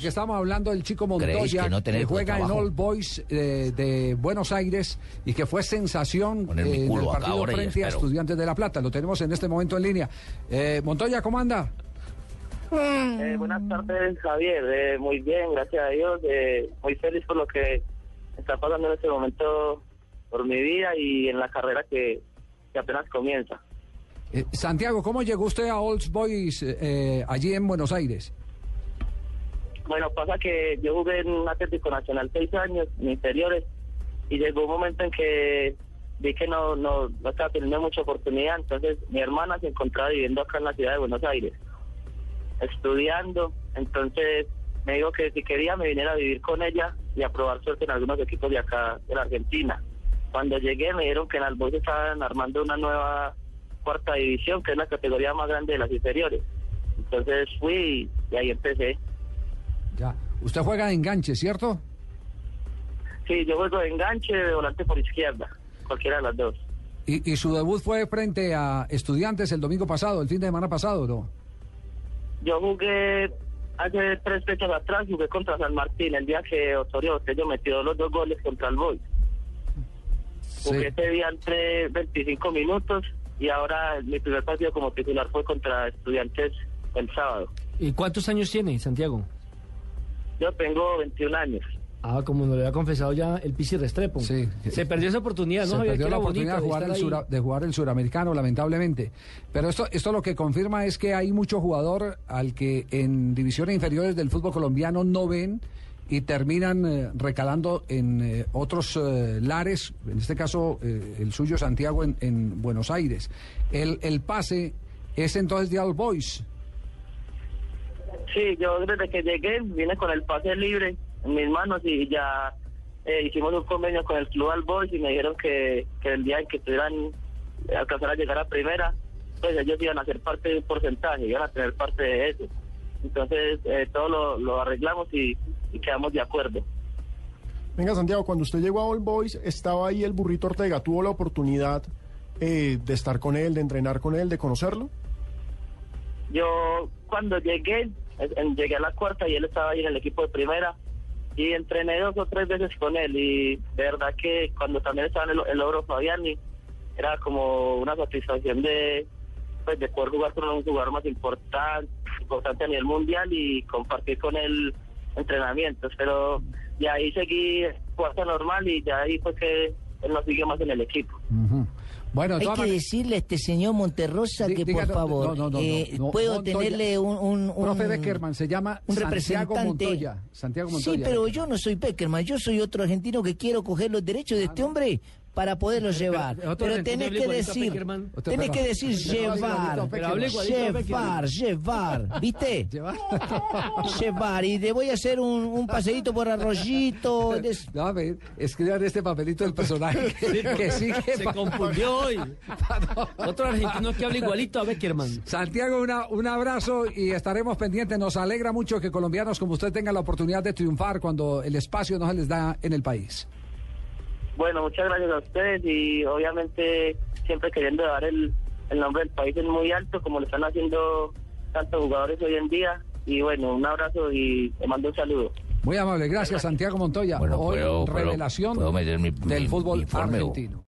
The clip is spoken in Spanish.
Porque estamos hablando del chico ¿Creéis Montoya que no juega en? All Boys eh, de Buenos Aires y que fue sensación mi eh, en el partido frente a. Estudiantes de La Plata. Lo tenemos en este momento en línea. Eh, Montoya, ¿cómo anda? Eh, buenas tardes, Javier. Eh, muy bien, gracias a Dios. Eh, muy feliz por lo que está pasando en este momento por mi vida y en la carrera que, que apenas comienza. Eh, Santiago, ¿cómo llegó usted a All Boys eh, allí en Buenos Aires? Bueno, pasa que yo jugué en Atlético Nacional seis años, en inferiores, y llegó un momento en que vi que no, no, no estaba teniendo mucha oportunidad. Entonces, mi hermana se encontraba viviendo acá en la ciudad de Buenos Aires, estudiando. Entonces, me dijo que si quería me viniera a vivir con ella y a probar suerte en algunos equipos de acá, de la Argentina. Cuando llegué, me dijeron que en Alboy estaban armando una nueva cuarta división, que es la categoría más grande de las inferiores. Entonces fui y ahí empecé. Ya. Usted juega de enganche, ¿cierto? Sí, yo juego de enganche de volante por izquierda, cualquiera de las dos. Y, y su debut fue frente a Estudiantes el domingo pasado, el fin de semana pasado, ¿no? Yo jugué hace tres fechas atrás, jugué contra San Martín, el día que Osorio Botello metió los dos goles contra el Boy. Jugué ese día entre 25 minutos y ahora mi primer partido como titular fue contra Estudiantes el sábado. ¿Y cuántos años tiene, Santiago? Yo tengo 21 años. Ah, como nos lo había confesado ya el Pisi Restrepo. Sí. Se perdió esa oportunidad, ¿no? Se perdió la oportunidad de jugar, el de jugar el suramericano, lamentablemente. Pero esto, esto lo que confirma es que hay mucho jugador al que en divisiones inferiores del fútbol colombiano no ven y terminan eh, recalando en eh, otros eh, lares, en este caso eh, el suyo Santiago en, en Buenos Aires. El, el pase es entonces de All Boys. Sí, yo desde que llegué vine con el pase libre en mis manos y ya eh, hicimos un convenio con el Club Alboys y me dijeron que, que el día en que tuvieran eh, alcanzar a llegar a primera, pues ellos iban a ser parte de un porcentaje, iban a tener parte de eso. Entonces eh, todo lo, lo arreglamos y, y quedamos de acuerdo. Venga, Santiago, cuando usted llegó a All Boys, estaba ahí el burrito Ortega. ¿Tuvo la oportunidad eh, de estar con él, de entrenar con él, de conocerlo? Yo cuando llegué, llegué a la cuarta y él estaba ahí en el equipo de primera. Y entrené dos o tres veces con él. Y de verdad que cuando también estaba en el, el Oro Fabiani era como una satisfacción de pues de poder jugar con un jugador más importante, importante a nivel mundial y compartir con él entrenamientos, pero de ahí seguí cuarta normal y ya ahí fue que él no siguió más en el equipo. Bueno, Hay que decirle a este señor Monterrosa que, por favor, no, no, no, eh, puedo Montoya. tenerle un... un, un- Profe Beckerman se llama un Santiago representante. Montoya. Santiago Montoya. Sí, pero yo no soy Beckerman, yo soy otro argentino que quiero coger los derechos de este hombre para poderlo llevar. pero tenés que decir, tenés que decir llevar, llevar, llevar, ¿viste? Llevar. Llevar, y te voy a hacer un, un paseíto por Arroyito. des- No, escriban este papelito del personaje que, que sigue. Se confundió hoy. Otro argentino que habla igualito a Beckerman. Santiago, una, un abrazo y estaremos pendientes. Nos alegra mucho que colombianos como usted tengan la oportunidad de triunfar cuando el espacio no se les da en el país. Bueno, muchas gracias a ustedes y obviamente siempre queriendo dar el, el nombre del país en muy alto como lo están haciendo tantos jugadores hoy en día. Y bueno, un abrazo y te mando un saludo. Muy amable, gracias Santiago Montoya. Bueno, Hoy puedo- revelación puedo meter mi- del mi- fútbol mi argentino.